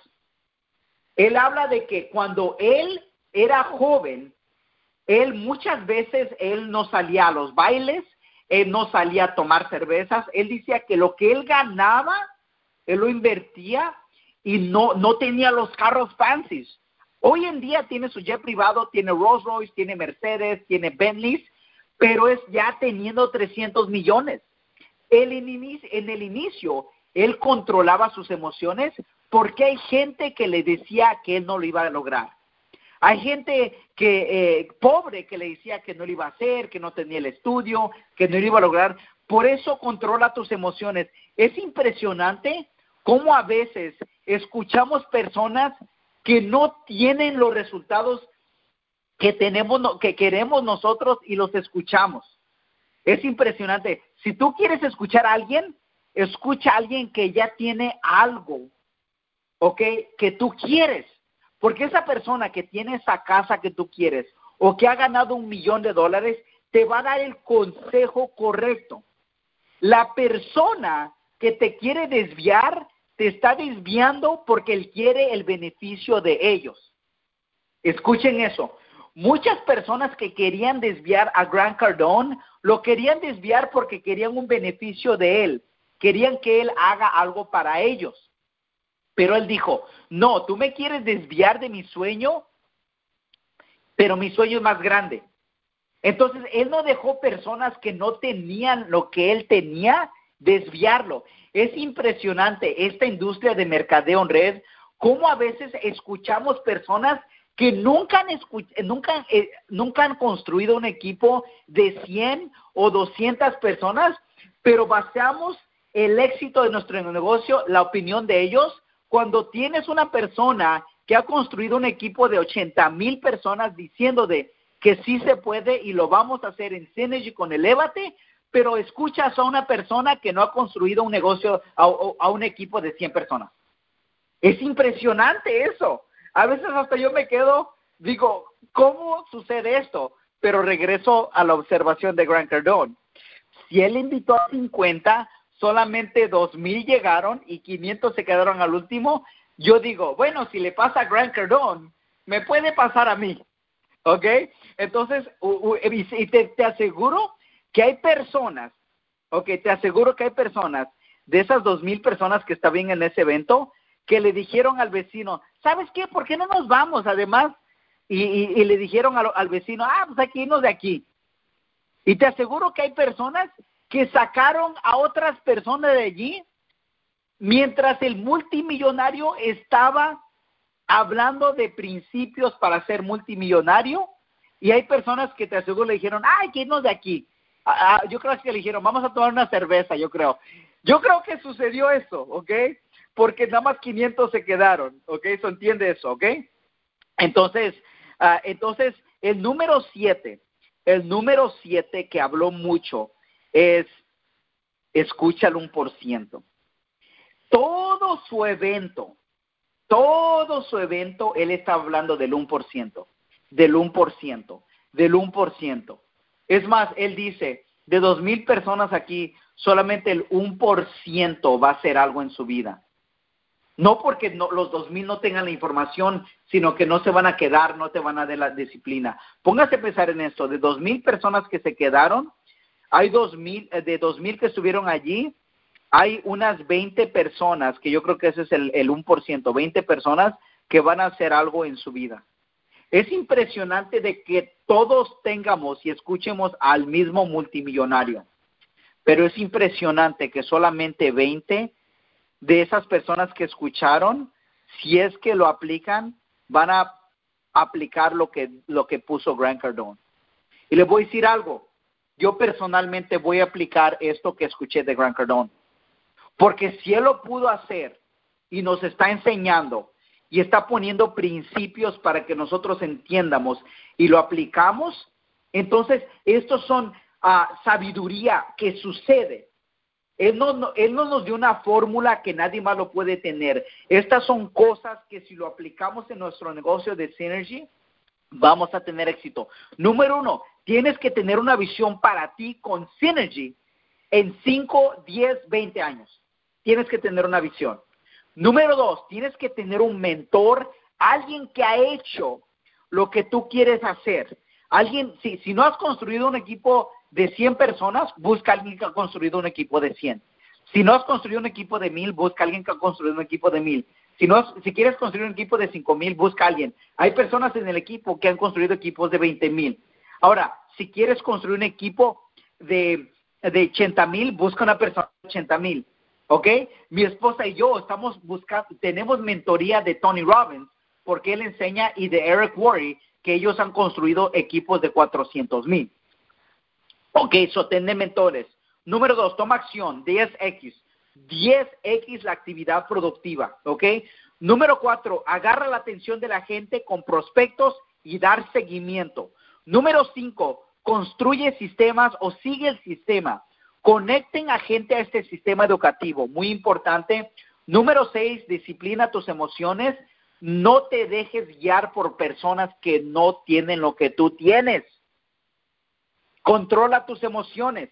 Él habla de que cuando él era joven, él muchas veces, él no salía a los bailes, él no salía a tomar cervezas, él decía que lo que él ganaba, él lo invertía y no, no tenía los carros fancies. Hoy en día tiene su jet privado, tiene Rolls Royce, tiene Mercedes, tiene Bentley, pero es ya teniendo 300 millones. Él en, en el inicio, él controlaba sus emociones porque hay gente que le decía que él no lo iba a lograr. Hay gente que eh, pobre que le decía que no lo iba a hacer, que no tenía el estudio, que no lo iba a lograr. Por eso controla tus emociones. Es impresionante cómo a veces escuchamos personas que no tienen los resultados que tenemos, que queremos nosotros y los escuchamos. Es impresionante. Si tú quieres escuchar a alguien, escucha a alguien que ya tiene algo, ¿ok? Que tú quieres. Porque esa persona que tiene esa casa que tú quieres o que ha ganado un millón de dólares, te va a dar el consejo correcto. La persona que te quiere desviar, te está desviando porque él quiere el beneficio de ellos. Escuchen eso. Muchas personas que querían desviar a Grant Cardone, lo querían desviar porque querían un beneficio de él. Querían que él haga algo para ellos. Pero él dijo, no, tú me quieres desviar de mi sueño, pero mi sueño es más grande. Entonces, él no dejó personas que no tenían lo que él tenía desviarlo. Es impresionante esta industria de mercadeo en red, cómo a veces escuchamos personas que nunca han, nunca, eh, nunca han construido un equipo de 100 o 200 personas, pero basamos el éxito de nuestro negocio, la opinión de ellos, cuando tienes una persona que ha construido un equipo de 80 mil personas diciendo de que sí se puede y lo vamos a hacer en Synergy con Elevate, pero escuchas a una persona que no ha construido un negocio a, a un equipo de 100 personas. Es impresionante eso. A veces hasta yo me quedo, digo, ¿cómo sucede esto? Pero regreso a la observación de Grant Cardone. Si él invitó a 50, solamente 2.000 llegaron y 500 se quedaron al último, yo digo, bueno, si le pasa a Grant Cardone, me puede pasar a mí. ¿Ok? Entonces, y te, te aseguro que hay personas, ok, te aseguro que hay personas, de esas 2.000 personas que estaban en ese evento, que le dijeron al vecino, ¿sabes qué? ¿Por qué no nos vamos? Además, y, le dijeron al, al, vecino, ah, pues aquí nos de aquí. Y te aseguro que hay personas que sacaron a otras personas de allí mientras el multimillonario estaba hablando de principios para ser multimillonario. Y hay personas que te aseguro le dijeron, ay, que irnos de aquí. Ah, ah, yo creo que le dijeron, vamos a tomar una cerveza, yo creo. Yo creo que sucedió eso, ¿ok? porque nada más 500 se quedaron, ¿ok? Eso entiende eso, ¿ok? Entonces, uh, entonces el número 7, el número 7 que habló mucho es, escucha el 1%. Todo su evento, todo su evento, él está hablando del 1%, del 1%, del 1%. Es más, él dice, de dos mil personas aquí, solamente el 1% va a hacer algo en su vida. No porque no, los 2000 no tengan la información, sino que no se van a quedar, no te van a dar la disciplina. Póngase a pensar en esto, de 2000 personas que se quedaron, hay 2000, eh, de 2000 que estuvieron allí, hay unas 20 personas, que yo creo que ese es el, el 1%, 20 personas que van a hacer algo en su vida. Es impresionante de que todos tengamos y escuchemos al mismo multimillonario, pero es impresionante que solamente 20 de esas personas que escucharon, si es que lo aplican, van a aplicar lo que, lo que puso Grant Cardone. Y le voy a decir algo, yo personalmente voy a aplicar esto que escuché de Grant Cardone. Porque si él lo pudo hacer y nos está enseñando y está poniendo principios para que nosotros entiendamos y lo aplicamos, entonces estos son ah, sabiduría que sucede él no nos dio una fórmula que nadie más lo puede tener. Estas son cosas que si lo aplicamos en nuestro negocio de Synergy, vamos a tener éxito. Número uno, tienes que tener una visión para ti con Synergy en 5, 10, 20 años. Tienes que tener una visión. Número dos, tienes que tener un mentor, alguien que ha hecho lo que tú quieres hacer. Alguien, si, si no has construido un equipo de 100 personas, busca a alguien que ha construido un equipo de 100. Si no has construido un equipo de 1000, busca a alguien que ha construido un equipo de 1000. Si, no, si quieres construir un equipo de 5000, busca a alguien. Hay personas en el equipo que han construido equipos de 20000. Ahora, si quieres construir un equipo de, de 80000, busca una persona de 80000. ¿Ok? Mi esposa y yo estamos buscando, tenemos mentoría de Tony Robbins, porque él enseña, y de Eric Worre, que ellos han construido equipos de 400 mil. Ok, sostén mentores. Número dos, toma acción, 10X. 10X la actividad productiva, ¿ok? Número cuatro, agarra la atención de la gente con prospectos y dar seguimiento. Número cinco, construye sistemas o sigue el sistema. Conecten a gente a este sistema educativo, muy importante. Número seis, disciplina tus emociones. No te dejes guiar por personas que no tienen lo que tú tienes. Controla tus emociones.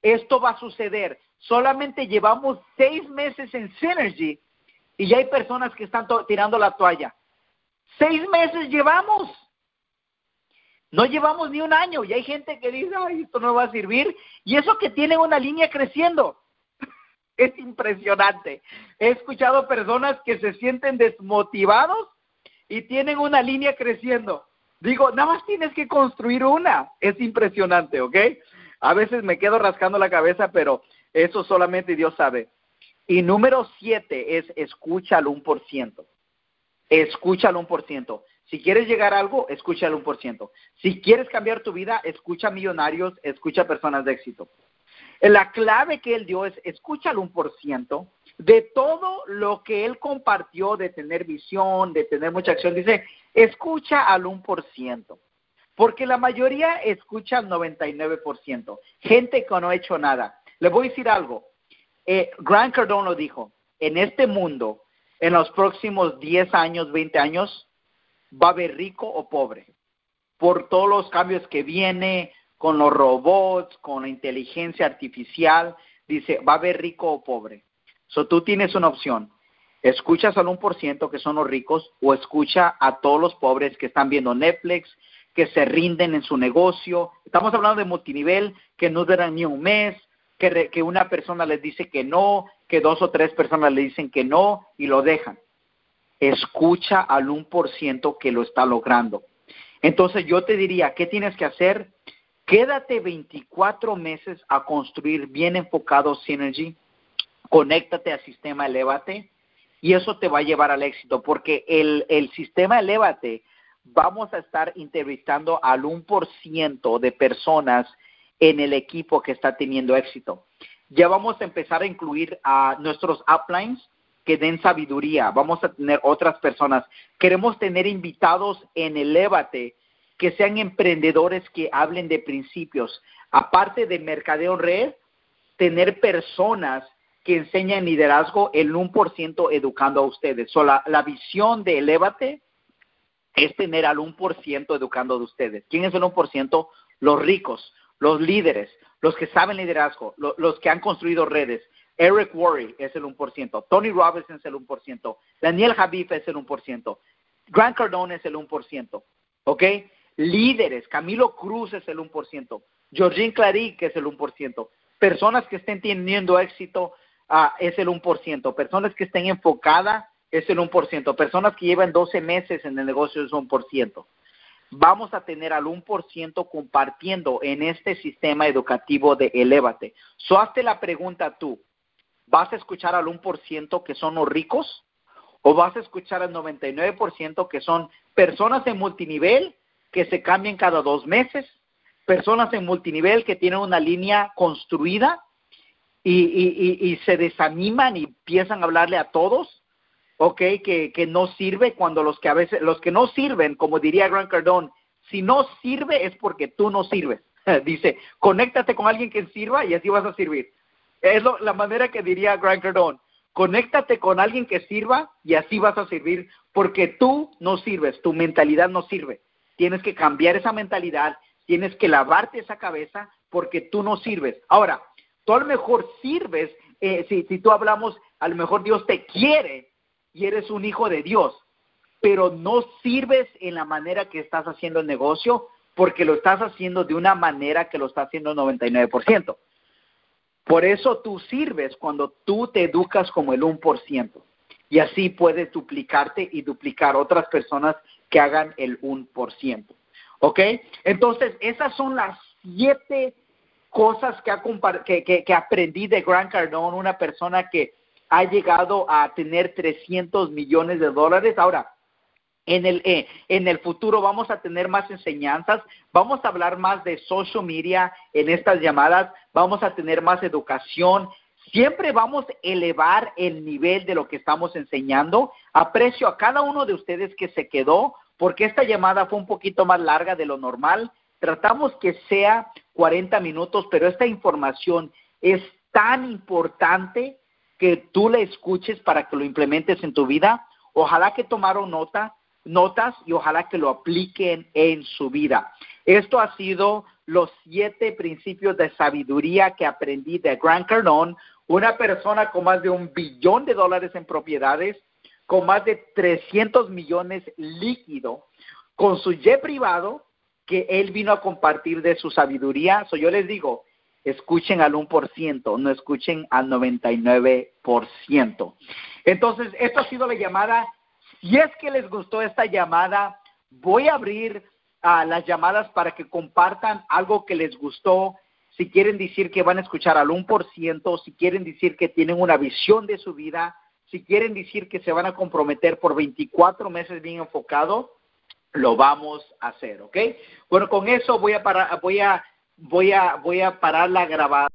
esto va a suceder. Solamente llevamos seis meses en Synergy y ya hay personas que están tirando la toalla. Seis meses llevamos. No llevamos ni un año y hay gente que dice, ay, esto no va a servir. Y eso que tiene una línea creciendo. es impresionante. He escuchado personas que se sienten desmotivados y tienen una línea creciendo. Digo, nada más tienes que construir una. Es impresionante, ¿ok? A veces me quedo rascando la cabeza, pero eso solamente Dios sabe. Y número siete es escucha al un por ciento. Escucha al un por ciento. Si quieres llegar a algo, escucha por ciento. Si quieres cambiar tu vida, escucha millonarios, escucha personas de éxito. La clave que él dio es escucha por ciento de todo lo que él compartió de tener visión, de tener mucha acción. Dice, escucha al un por ciento. Porque la mayoría escucha al 99%. Gente que no ha hecho nada. Le voy a decir algo. Eh, Grant Cardone lo dijo. En este mundo, en los próximos 10 años, 20 años, va a haber rico o pobre. Por todos los cambios que viene con los robots, con la inteligencia artificial, dice, va a haber rico o pobre. So tú tienes una opción. Escuchas al 1% que son los ricos o escucha a todos los pobres que están viendo Netflix, que se rinden en su negocio. Estamos hablando de multinivel, que no duran ni un mes, que, que una persona les dice que no, que dos o tres personas le dicen que no y lo dejan. Escucha al 1% que lo está logrando. Entonces yo te diría, ¿qué tienes que hacer? Quédate 24 meses a construir bien enfocado Synergy, conéctate al sistema Elevate y eso te va a llevar al éxito, porque el, el sistema Elevate vamos a estar entrevistando al 1% de personas en el equipo que está teniendo éxito. Ya vamos a empezar a incluir a nuestros uplines que den sabiduría. Vamos a tener otras personas. Queremos tener invitados en Elevate que sean emprendedores que hablen de principios. Aparte de mercadeo red, tener personas que enseñan liderazgo el 1% educando a ustedes. So, la, visión de Elevate es tener al 1% educando de ustedes. ¿Quién es el 1%? Los ricos, los líderes, los que saben liderazgo, los que han construido redes. Eric Worre es el 1%, Tony Robbins es el 1%, Daniel Javif es el 1%, Grant Cardone es el 1%, ¿ok? Líderes, Camilo Cruz es el 1%, Georgine Claric es el 1%, personas que estén teniendo éxito uh, es el 1%, personas que estén enfocadas es el 1%. Personas que llevan 12 meses en el negocio es un por ciento. Vamos a tener al 1% compartiendo en este sistema educativo de Elevate. So, hazte la pregunta tú. ¿Vas a escuchar al 1% que son los ricos? ¿O vas a escuchar al 99% que son personas en multinivel que se cambian cada dos meses? Personas en multinivel que tienen una línea construida y, se desaniman y empiezan a hablarle a todos ok, que, que no sirve cuando los que a veces, los que no sirven, como diría Grant Cardone, si no sirve es porque tú no sirves. Dice, conéctate con alguien que sirva y así vas a servir. Es la manera que diría Grant Cardone. Conéctate con alguien que sirva y así vas a servir porque tú no sirves, tu mentalidad no sirve. Tienes que cambiar esa mentalidad, tienes que lavarte esa cabeza porque tú no sirves. Ahora, tú a lo mejor sirves, eh, si, si tú hablamos, a lo mejor Dios te quiere y eres un hijo de Dios, pero no sirves en la manera que estás haciendo el negocio porque lo estás haciendo de una manera que lo está haciendo el 99%. Por eso tú sirves cuando tú te educas como el 1%. Y así puedes duplicarte y duplicar otras personas que hagan el 1%. ¿Ok? Entonces, esas son las siete cosas que, que, que aprendí de Grant Cardone, una persona que ha llegado a tener 300 millones de dólares. Ahora, en el, eh, en el futuro vamos a tener más enseñanzas, vamos a hablar más de social media en estas llamadas, vamos a tener más educación, siempre vamos a elevar el nivel de lo que estamos enseñando. Aprecio a cada uno de ustedes que se quedó, porque esta llamada fue un poquito más larga de lo normal. Tratamos que sea 40 minutos, pero esta información es tan importante que tú le escuches para que lo implementes en tu vida. Ojalá que tomaron nota, notas y ojalá que lo apliquen en su vida. Esto ha sido los siete principios de sabiduría que aprendí de Grant Cardone, una persona con más de un billón de dólares en propiedades, con más de 300 millones líquido, con su jet privado, que él vino a compartir de su sabiduría. So, yo les digo, escuchen al 1%, no escuchen al 99%. Entonces, esto ha sido la llamada. Si es que les gustó esta llamada, voy a abrir uh, las llamadas para que compartan algo que les gustó. Si quieren decir que van a escuchar al 1%, si quieren decir que tienen una visión de su vida, si quieren decir que se van a comprometer por 24 meses bien enfocado, lo vamos a hacer, ¿ok? Bueno, con eso voy a parar, voy a voy a voy a parar la grabada.